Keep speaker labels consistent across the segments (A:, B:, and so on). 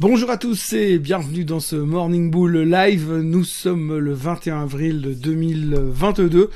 A: Bonjour à tous et bienvenue dans ce Morning Bull Live. Nous sommes le 21 avril 2022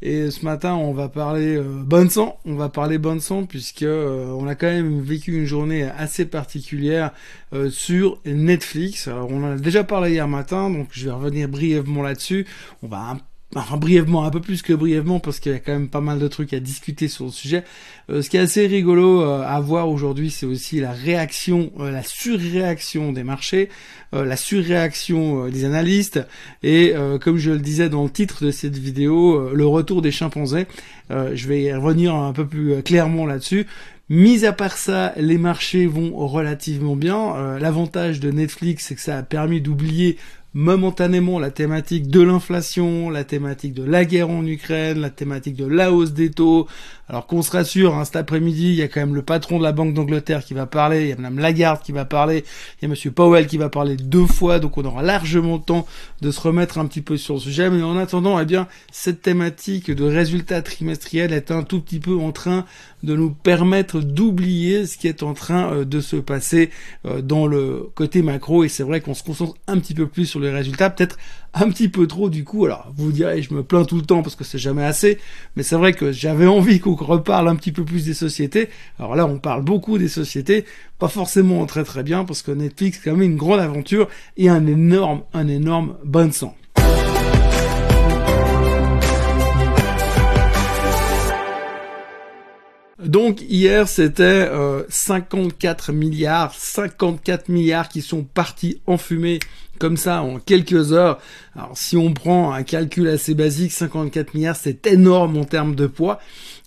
A: et ce matin on va parler euh, bon sang. On va parler bon sang puisque euh, on a quand même vécu une journée assez particulière euh, sur Netflix. Alors on en a déjà parlé hier matin donc je vais revenir brièvement là-dessus. On va un enfin brièvement, un peu plus que brièvement, parce qu'il y a quand même pas mal de trucs à discuter sur le sujet. Euh, ce qui est assez rigolo euh, à voir aujourd'hui, c'est aussi la réaction, euh, la surréaction des marchés, la surréaction des analystes, et comme je le disais dans le titre de cette vidéo, le retour des chimpanzés. je vais y revenir un peu plus clairement là-dessus. Mis à part ça, les marchés vont relativement bien. L'avantage de Netflix, c'est que ça a permis d'oublier momentanément la thématique de l'inflation, la thématique de la guerre en Ukraine, la thématique de la hausse des taux. Alors qu'on se rassure, hein, cet après-midi, il y a quand même le patron de la Banque d'Angleterre qui va parler, il y a Madame Lagarde qui va parler, il y a Monsieur Powell qui va parler deux fois, donc on aura largement le temps de se remettre un petit peu sur le sujet. Mais en attendant, eh bien, cette thématique de résultats trimestriels est un tout petit peu en train de nous permettre d'oublier ce qui est en train euh, de se passer euh, dans le côté macro. Et c'est vrai qu'on se concentre un petit peu plus sur les résultats, peut-être un petit peu trop du coup. Alors vous direz, je me plains tout le temps parce que c'est jamais assez, mais c'est vrai que j'avais envie qu'on reparle un petit peu plus des sociétés. Alors là, on parle beaucoup des sociétés, pas forcément très très bien parce que Netflix c'est quand même une grande aventure et un énorme, un énorme bon sang. Donc hier c'était 54 euh, milliards, 54 milliards qui sont partis en fumée comme ça en quelques heures. Alors si on prend un calcul assez basique, 54 milliards c'est énorme en termes de poids.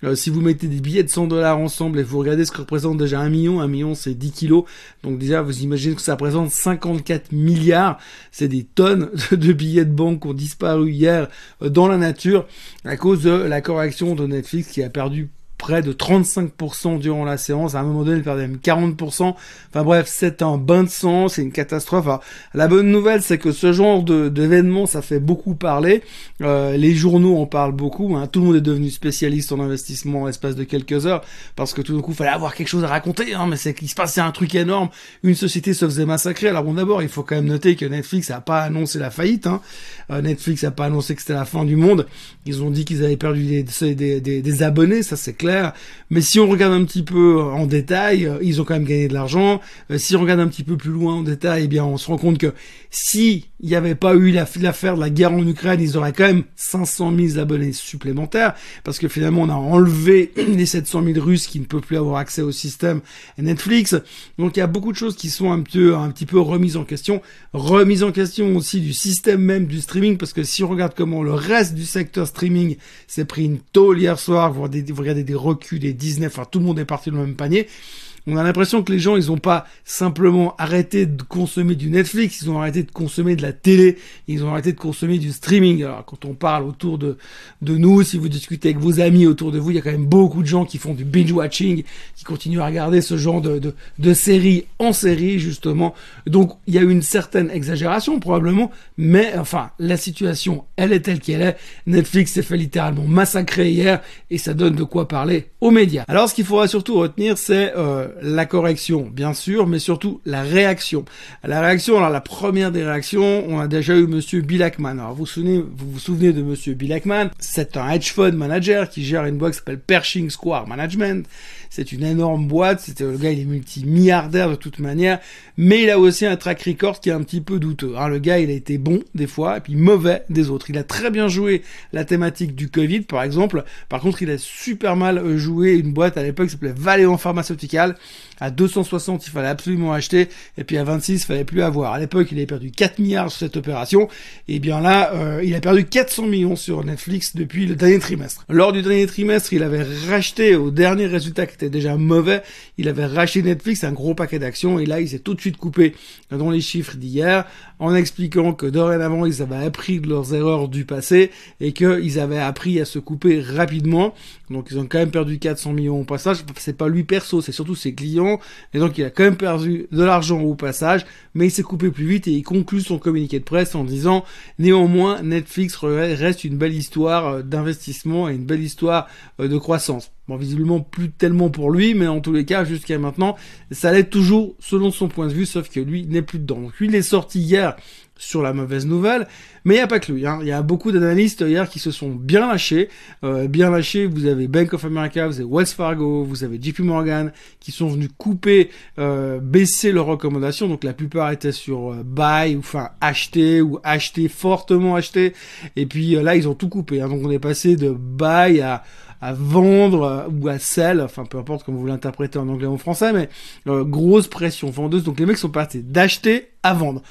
A: Euh, si vous mettez des billets de 100 dollars ensemble et vous regardez ce que représente déjà un million, un million c'est 10 kilos. Donc déjà vous imaginez que ça représente 54 milliards. C'est des tonnes de billets de banque qui ont disparu hier euh, dans la nature à cause de la correction de Netflix qui a perdu près de 35% durant la séance. À un moment donné, il perdait même 40%. Enfin bref, c'est un bain de sang, c'est une catastrophe. la bonne nouvelle, c'est que ce genre d'événement, ça fait beaucoup parler. Euh, les journaux en parlent beaucoup. Hein. Tout le monde est devenu spécialiste en investissement en l'espace de quelques heures parce que tout d'un coup, il fallait avoir quelque chose à raconter. Hein, mais c'est qu'il se passait un truc énorme. Une société se faisait massacrer. Alors bon, d'abord, il faut quand même noter que Netflix n'a pas annoncé la faillite. Hein. Euh, Netflix n'a pas annoncé que c'était la fin du monde. Ils ont dit qu'ils avaient perdu des abonnés, ça c'est clair mais si on regarde un petit peu en détail, euh, ils ont quand même gagné de l'argent. Euh, si on regarde un petit peu plus loin en détail, eh bien, on se rend compte que si il n'y avait pas eu l'affaire de la guerre en Ukraine, ils auraient quand même 500 000 abonnés supplémentaires, parce que finalement, on a enlevé les 700 000 Russes qui ne peuvent plus avoir accès au système Netflix. Donc, il y a beaucoup de choses qui sont un petit peu remises en question. Remise en question aussi du système même du streaming, parce que si on regarde comment le reste du secteur streaming s'est pris une tôle hier soir, vous regardez des recul des Disney, enfin tout le monde est parti dans le même panier on a l'impression que les gens, ils ont pas simplement arrêté de consommer du Netflix, ils ont arrêté de consommer de la télé, ils ont arrêté de consommer du streaming. Alors, quand on parle autour de, de nous, si vous discutez avec vos amis autour de vous, il y a quand même beaucoup de gens qui font du binge-watching, qui continuent à regarder ce genre de, de, de séries en série, justement. Donc, il y a une certaine exagération, probablement, mais enfin, la situation, elle est telle qu'elle est. Netflix s'est fait littéralement massacrer hier, et ça donne de quoi parler aux médias. Alors, ce qu'il faudra surtout retenir, c'est euh, la correction, bien sûr, mais surtout la réaction. La réaction, alors la première des réactions, on a déjà eu Monsieur Bill Ackman. Alors vous vous souvenez, vous vous souvenez de Monsieur Bill Ackman C'est un hedge fund manager qui gère une boîte qui s'appelle Pershing Square Management. C'est une énorme boîte. C'était le gars, il est multimilliardaire de toute manière, mais il a aussi un track record qui est un petit peu douteux. Hein. Le gars, il a été bon des fois et puis mauvais des autres. Il a très bien joué la thématique du Covid, par exemple. Par contre, il a super mal joué une boîte à l'époque qui s'appelait Valéon Pharmaceutical à 260, il fallait absolument acheter, et puis à 26, il fallait plus avoir. À l'époque, il avait perdu 4 milliards sur cette opération, et bien là, euh, il a perdu 400 millions sur Netflix depuis le dernier trimestre. Lors du dernier trimestre, il avait racheté au dernier résultat qui était déjà mauvais, il avait racheté Netflix un gros paquet d'actions, et là, il s'est tout de suite coupé. Dans les chiffres d'hier, en expliquant que dorénavant, ils avaient appris de leurs erreurs du passé, et qu'ils avaient appris à se couper rapidement. Donc, ils ont quand même perdu 400 millions au passage. C'est pas lui perso, c'est surtout ses clients, et donc il a quand même perdu de l'argent au passage, mais il s'est coupé plus vite et il conclut son communiqué de presse en disant néanmoins Netflix reste une belle histoire euh, d'investissement et une belle histoire euh, de croissance. Bon, visiblement plus tellement pour lui, mais en tous les cas, jusqu'à maintenant, ça l'est toujours selon son point de vue, sauf que lui n'est plus dedans. Donc lui, il est sorti hier sur la mauvaise nouvelle, mais il n'y a pas que lui. Hein. Il y a beaucoup d'analystes hier qui se sont bien lâchés. Euh, bien lâchés, vous avez Bank of America, vous avez Wells Fargo, vous avez JP Morgan, qui sont venus couper, euh, baisser leurs recommandations. Donc la plupart étaient sur euh, buy, ou enfin acheter, ou acheter, fortement acheter. Et puis là, ils ont tout coupé. Hein. Donc on est passé de buy à à vendre ou à sell, enfin peu importe comment vous l'interprétez en anglais ou en français, mais grosse pression vendeuse. Donc les mecs sont partis d'acheter à vendre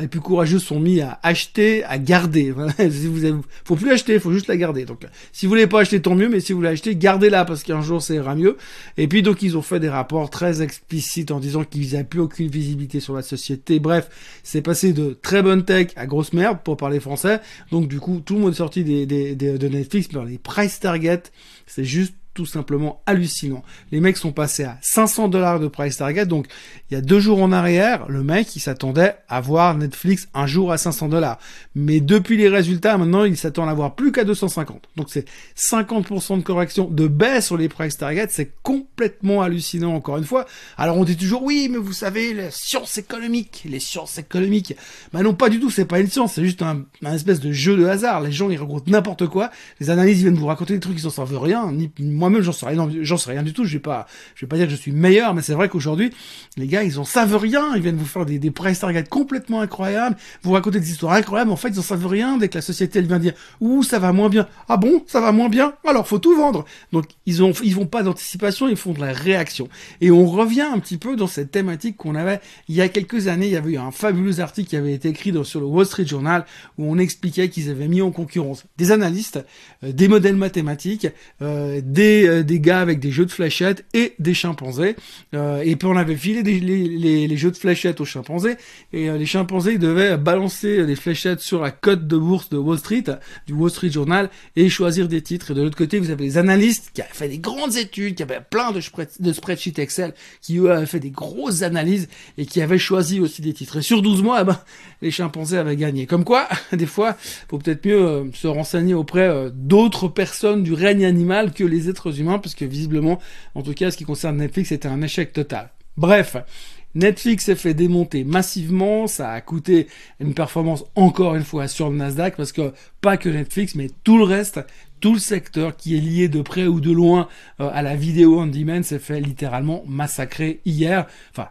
A: les plus courageux sont mis à acheter, à garder. si vous avez, faut plus acheter, faut juste la garder. Donc, si vous voulez pas acheter, tant mieux, mais si vous voulez acheter, gardez-la parce qu'un jour ça ira mieux. Et puis donc ils ont fait des rapports très explicites en disant qu'ils n'avaient plus aucune visibilité sur la société. Bref, c'est passé de très bonne tech à grosse merde pour parler français. Donc du coup, tout le monde est sorti des, des, de Netflix, mais les price target, c'est juste tout simplement hallucinant. Les mecs sont passés à 500 dollars de price target, donc il y a deux jours en arrière, le mec il s'attendait à voir Netflix un jour à 500 dollars, mais depuis les résultats, maintenant il s'attend à voir plus qu'à 250. Donc c'est 50% de correction, de baisse sur les price target, c'est complètement hallucinant encore une fois. Alors on dit toujours oui, mais vous savez, les sciences économiques, les sciences économiques, bah non pas du tout, c'est pas une science, c'est juste un, espèce de jeu de hasard. Les gens ils regroupent n'importe quoi, les analyses viennent vous raconter des trucs qui s'en servent rien, ni moi moi-même, j'en sais rien, j'en sais rien du tout. Je vais pas, je vais pas dire que je suis meilleur, mais c'est vrai qu'aujourd'hui, les gars, ils en savent rien. Ils viennent vous faire des, des price targets complètement incroyables, vous raconter des histoires incroyables. En fait, ils en savent rien dès que la société, elle vient dire, ouh, ça va moins bien. Ah bon, ça va moins bien? Alors, faut tout vendre. Donc, ils ont, ils font pas d'anticipation, ils font de la réaction. Et on revient un petit peu dans cette thématique qu'on avait il y a quelques années. Il y avait eu un fabuleux article qui avait été écrit sur le Wall Street Journal où on expliquait qu'ils avaient mis en concurrence des analystes, euh, des modèles mathématiques, euh, des euh, des, gars avec des jeux de fléchettes et des chimpanzés. Euh, et puis on avait filé les, jeux de fléchettes aux chimpanzés. Et euh, les chimpanzés devaient balancer des fléchettes sur la cote de bourse de Wall Street, du Wall Street Journal, et choisir des titres. Et de l'autre côté, vous avez les analystes qui avaient fait des grandes études, qui avaient plein de, de spreadsheets Excel, qui eux avaient fait des grosses analyses et qui avaient choisi aussi des titres. Et sur 12 mois, eh ben, les chimpanzés avaient gagné. Comme quoi, des fois, faut peut-être mieux se renseigner auprès d'autres personnes du règne animal que les êtres humains, parce que visiblement, en tout cas, ce qui concerne Netflix, c'était un échec total. Bref, Netflix s'est fait démonter massivement, ça a coûté une performance encore une fois sur le Nasdaq, parce que pas que Netflix, mais tout le reste, tout le secteur qui est lié de près ou de loin euh, à la vidéo on demand s'est fait littéralement massacrer hier. Enfin,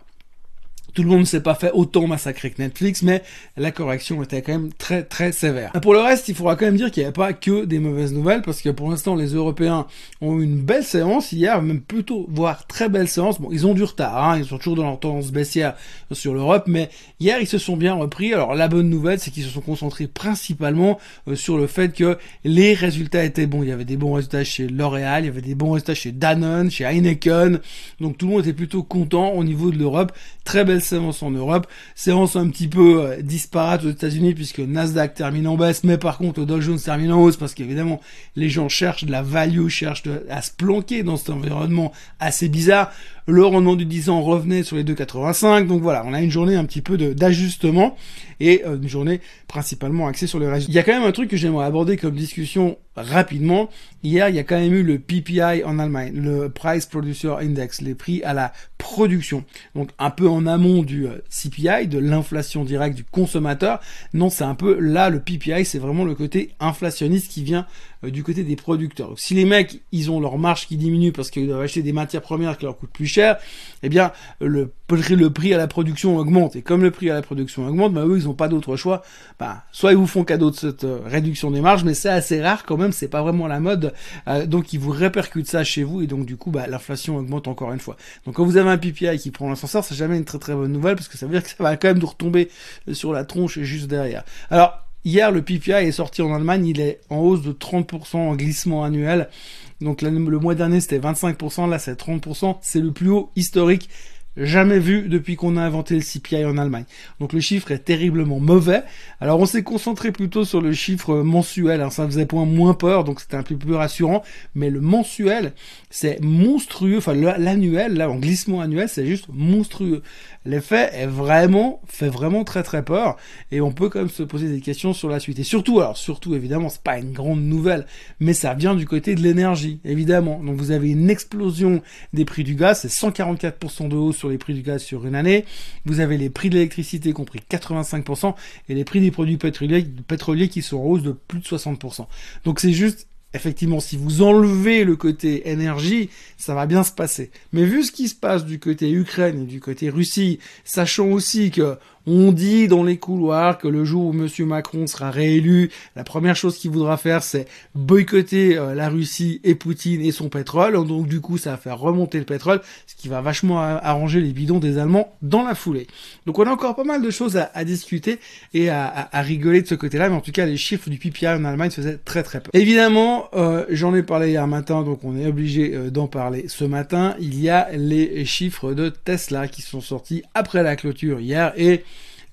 A: tout le monde ne s'est pas fait autant massacrer que Netflix, mais la correction était quand même très très sévère. Pour le reste, il faudra quand même dire qu'il n'y a pas que des mauvaises nouvelles, parce que pour l'instant, les Européens ont eu une belle séance hier, même plutôt, voire très belle séance. Bon, ils ont du retard, hein, ils sont toujours dans leur tendance baissière sur l'Europe, mais hier, ils se sont bien repris. Alors, la bonne nouvelle, c'est qu'ils se sont concentrés principalement euh, sur le fait que les résultats étaient bons. Il y avait des bons résultats chez L'Oréal, il y avait des bons résultats chez Danone, chez Heineken, donc tout le monde était plutôt content au niveau de l'Europe. Très belle séance en Europe, séance un petit peu euh, disparate aux États-Unis puisque Nasdaq termine en baisse, mais par contre Dow Jones termine en hausse parce qu'évidemment les gens cherchent de la value, cherchent à se planquer dans cet environnement assez bizarre. Le rendement du 10 ans revenait sur les 2,85. Donc voilà, on a une journée un petit peu d'ajustement et euh, une journée principalement axée sur le résultats. Il y a quand même un truc que j'aimerais aborder comme discussion rapidement. Hier, il y a quand même eu le PPI en Allemagne, le Price Producer Index, les prix à la production. Donc un peu en amont du euh, CPI, de l'inflation directe du consommateur. Non, c'est un peu là le PPI, c'est vraiment le côté inflationniste qui vient euh, du côté des producteurs. Donc si les mecs, ils ont leur marge qui diminue parce qu'ils doivent acheter des matières premières qui leur coûtent plus cher, eh bien le, le prix à la production augmente. Et comme le prix à la production augmente, bah eux, ils n'ont pas d'autre choix. Bah, soit ils vous font cadeau de cette euh, réduction des marges, mais c'est assez rare quand même, c'est pas vraiment la mode. Euh, donc ils vous répercutent ça chez vous et donc du coup, bah, l'inflation augmente encore une fois. Donc quand vous avez un PPI qui prend l'ascenseur, c'est jamais une très très bonne nouvelle parce que ça veut dire que ça va quand même nous retomber sur la tronche juste derrière. Alors Hier, le PPI est sorti en Allemagne, il est en hausse de 30% en glissement annuel. Donc le mois dernier, c'était 25%, là c'est 30%, c'est le plus haut historique jamais vu depuis qu'on a inventé le CPI en Allemagne. Donc le chiffre est terriblement mauvais. Alors on s'est concentré plutôt sur le chiffre mensuel, hein. ça faisait point moins peur, donc c'était un peu plus rassurant. Mais le mensuel, c'est monstrueux. Enfin l'annuel, là en glissement annuel, c'est juste monstrueux. L'effet est vraiment, fait vraiment très très peur. Et on peut quand même se poser des questions sur la suite. Et surtout, alors surtout évidemment, c'est pas une grande nouvelle, mais ça vient du côté de l'énergie, évidemment. Donc vous avez une explosion des prix du gaz, c'est 144% de hausse sur les prix du gaz sur une année. Vous avez les prix de l'électricité compris 85% et les prix des produits pétroliers, qui sont en hausse de plus de 60%. Donc c'est juste effectivement, si vous enlevez le côté énergie, ça va bien se passer. Mais vu ce qui se passe du côté Ukraine et du côté Russie, sachant aussi que on dit dans les couloirs que le jour où Monsieur Macron sera réélu, la première chose qu'il voudra faire, c'est boycotter euh, la Russie et Poutine et son pétrole. Donc du coup, ça va faire remonter le pétrole, ce qui va vachement arranger les bidons des Allemands dans la foulée. Donc on a encore pas mal de choses à, discuter et à, rigoler de ce côté-là. Mais en tout cas, les chiffres du PPI en Allemagne faisaient très très peur. Évidemment, euh, j'en ai parlé hier matin, donc on est obligé euh, d'en parler ce matin. Il y a les chiffres de Tesla qui sont sortis après la clôture hier et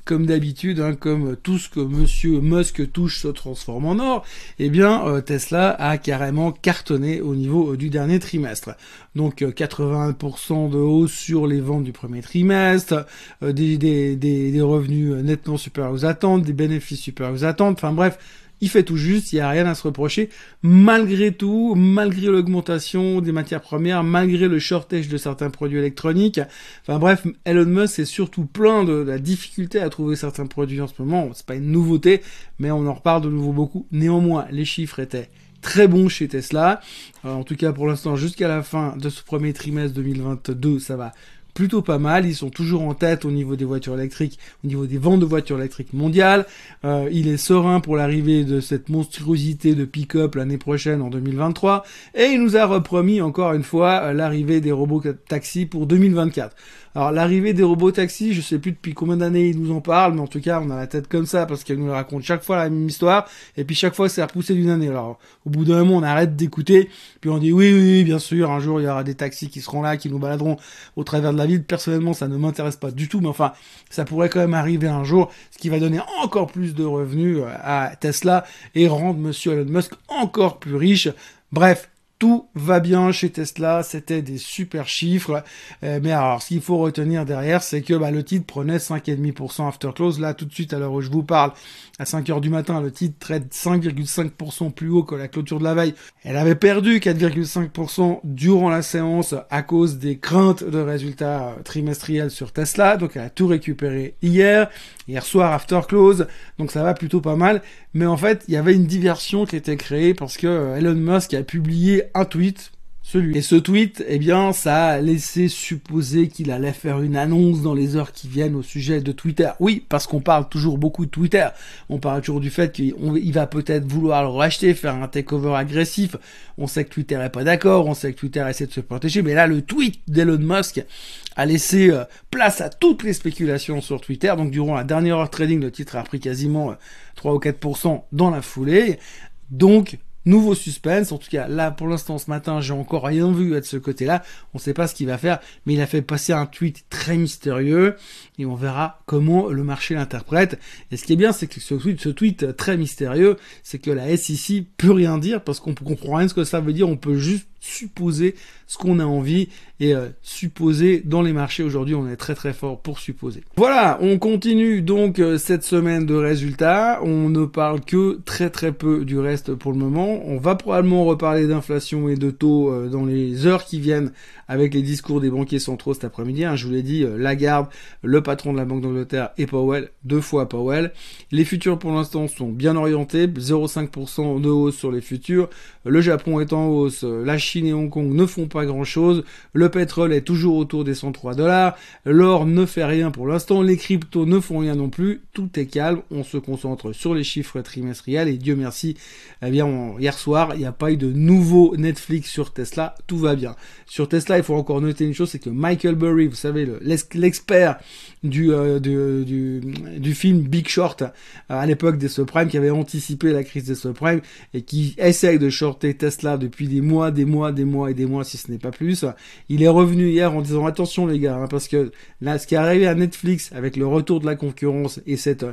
A: comme d'habitude, hein, comme tout ce que Monsieur Musk touche se transforme en or, eh bien euh, Tesla a carrément cartonné au niveau euh, du dernier trimestre. Donc 81% euh, de hausse sur les ventes du premier trimestre, des, des, des, revenus nettement supérieurs aux attentes, des bénéfices supérieurs aux attentes, enfin bref, il fait tout juste, il n'y a rien à se reprocher. Malgré tout, malgré l'augmentation des matières premières, malgré le shortage de certains produits électroniques, enfin bref, Elon Musk est surtout plein de, la difficulté à trouver certains produits en ce moment. C'est pas une nouveauté, mais on en reparle de nouveau beaucoup. Néanmoins, les chiffres étaient très bons chez Tesla. Euh, en tout cas, pour l'instant, jusqu'à la fin de ce premier trimestre 2022, ça va plutôt pas mal. Ils sont toujours en tête au niveau des voitures électriques, au niveau des ventes de voitures électriques mondiales. Euh, il est serein pour l'arrivée de cette monstruosité de pick-up l'année prochaine en 2023. Et il nous a repromis encore une fois euh, l'arrivée des robots taxis pour 2024. Alors l'arrivée des robots taxis, je sais plus depuis combien d'années ils nous en parlent, mais en tout cas on a la tête comme ça parce qu'elle nous raconte chaque fois la même histoire, et puis chaque fois c'est repoussé d'une année. Alors au bout d'un moment on arrête d'écouter, puis on dit oui, oui bien sûr un jour il y aura des taxis qui seront là, qui nous baladeront au travers de la ville. Personnellement ça ne m'intéresse pas du tout, mais enfin ça pourrait quand même arriver un jour, ce qui va donner encore plus de revenus euh, à Tesla et rendre Monsieur Elon Musk encore plus riche. Bref, tout va bien chez Tesla, c'était des super chiffres. Euh, mais alors, ce qu'il faut retenir derrière, c'est que bah, le titre prenait 5,5% after close. Là, tout de suite, à l'heure où je vous parle, à 5 heures du matin, le titre traite 5,5% plus haut que la clôture de la veille. Elle avait perdu 4,5% durant la séance à cause des craintes de résultats trimestriels sur Tesla. Donc, elle a tout récupéré hier, hier soir after close. Donc, ça va plutôt pas mal. Mais en fait, il y avait une diversion qui était créée parce que euh, Elon Musk a publié un tweet Et ce tweet, eh bien, ça a laissé supposer qu'il allait faire une annonce dans les heures qui viennent au sujet de Twitter. Oui, parce qu'on parle toujours beaucoup de Twitter. On parle toujours du fait qu'il va peut-être vouloir le racheter, faire un takeover agressif. On sait que Twitter est pas d'accord, on sait que Twitter essaie de se protéger, mais là, le tweet d'Elon Musk a laissé euh, place à toutes les spéculations sur Twitter. Donc, durant la dernière heure trading, le titre a pris quasiment 3 euh, ou 4% dans la foulée. Donc, Nouveau suspense, en tout cas là pour l'instant ce matin j'ai encore rien vu de ce côté-là, on ne sait pas ce qu'il va faire, mais il a fait passer un tweet très mystérieux. Et on verra comment le marché l'interprète. Et ce qui est bien c'est que ce tweet, ce tweet très mystérieux, c'est que la SEC peut rien dire parce qu'on comprend rien ce que ça veut dire, on peut juste supposer ce qu'on a envie et euh, supposer dans les marchés. Aujourd'hui on est très très fort pour supposer. Voilà, on continue donc euh, cette semaine de résultats, on ne parle que très très peu du reste pour le moment, on va probablement reparler d'inflation et de taux euh, dans les heures qui viennent avec les discours des banquiers centraux cet après-midi. Hein, je vous l'ai dit, Lagarde, le patron de la Banque d'Angleterre et Powell, deux fois Powell. Les futurs pour l'instant sont bien orientés, 0,5% de hausse sur les futurs. Le Japon est en hausse, la Chine et Hong Kong ne font pas grand-chose. Le pétrole est toujours autour des 103 dollars. L'or ne fait rien pour l'instant. Les cryptos ne font rien non plus. Tout est calme. On se concentre sur les chiffres trimestriels et Dieu merci, eh bien, hier soir, il n'y a pas eu de nouveau Netflix sur Tesla, tout va bien. Sur Tesla, il faut encore noter une chose, c'est que Michael Burry, vous savez, l'expert du, euh, du, film Big Short, euh, à l'époque des subprimes, qui avait anticipé la crise des subprimes, et qui essaye de shorter Tesla depuis des mois, des mois, des mois et des mois, si ce n'est pas plus. Il est revenu hier en disant, attention les gars, hein, parce que là, ce qui est arrivé à Netflix, avec le retour de la concurrence et cette,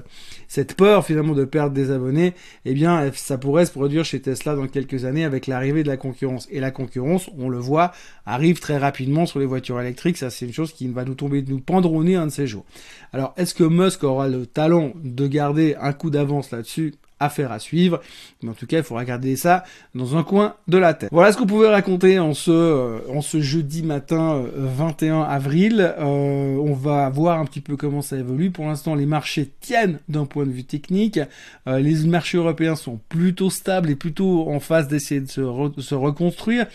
A: cette peur finalement de perdre des abonnés, eh bien, ça pourrait se produire chez Tesla dans quelques années avec l'arrivée de la concurrence. Et la concurrence, on le voit, arrive très rapidement sur les voitures électriques. Ça, c'est une chose qui va nous tomber, nous pendre au nez un de ces jours. Alors, est-ce que Musk aura le talent de garder un coup d'avance là-dessus? Affaire à suivre. Mais en tout cas, il faudra garder ça dans un coin de la tête. Voilà ce qu'on pouvait raconter en ce, euh, en ce jeudi matin 21 euh, avril. Euh, on va voir un petit peu comment ça évolue. Pour l'instant, les marchés tiennent d'un point de vue technique. les marchés européens sont plutôt stables et plutôt en phase d'essayer de se reconstruire.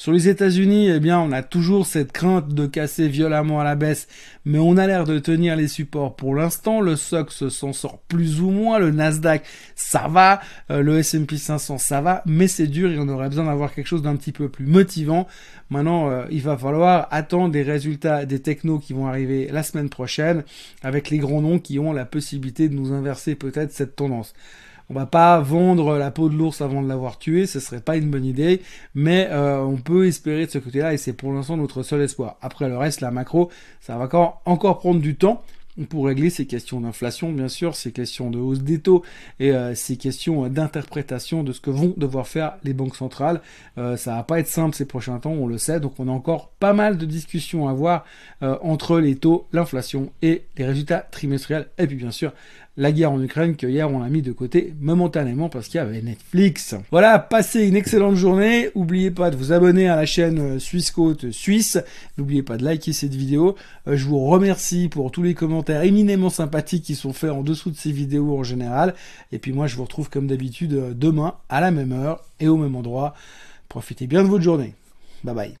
A: Sur les États-Unis, eh bien, on a toujours cette crainte de casser violemment à la baisse, mais on a l'air de tenir les supports pour l'instant. Le SOX s'en sort plus ou moins, le Nasdaq, ça va, euh, le S&P 500, ça va, mais c'est dur et on aurait besoin d'avoir quelque chose d'un petit peu plus motivant. Maintenant, euh, il va falloir attendre des résultats des technos qui vont arriver la semaine prochaine, avec les grands noms qui ont la possibilité de nous inverser peut-être cette tendance. On va pas vendre la peau de l'ours avant de l'avoir tué, ce serait pas une bonne idée, mais euh, on peut espérer de ce côté-là et c'est pour l'instant notre seul espoir. Après le reste, la macro, ça va encore, encore prendre du temps pour régler ces questions d'inflation, bien sûr, ces questions de hausse des taux et euh, ces questions d'interprétation de ce que vont devoir faire les banques centrales. Euh, ça va pas être simple ces prochains temps, on le sait, donc on a encore pas mal de discussions à avoir entre les taux, l'inflation et les résultats trimestriels, et puis bien sûr la guerre en Ukraine que hier on l'a mis de côté momentanément parce qu'il y avait Netflix. Voilà, passez une excellente journée. N'oubliez pas de vous abonner à la chaîne euh, Suisse Côte Suisse. N'oubliez pas de liker cette vidéo. Euh, je vous remercie pour tous les commentaires éminemment sympathiques qui sont faits en dessous de ces vidéos en général. Et puis moi je vous retrouve comme d'habitude euh, demain à la même heure et au même endroit. Profitez bien de votre journée. Bye bye.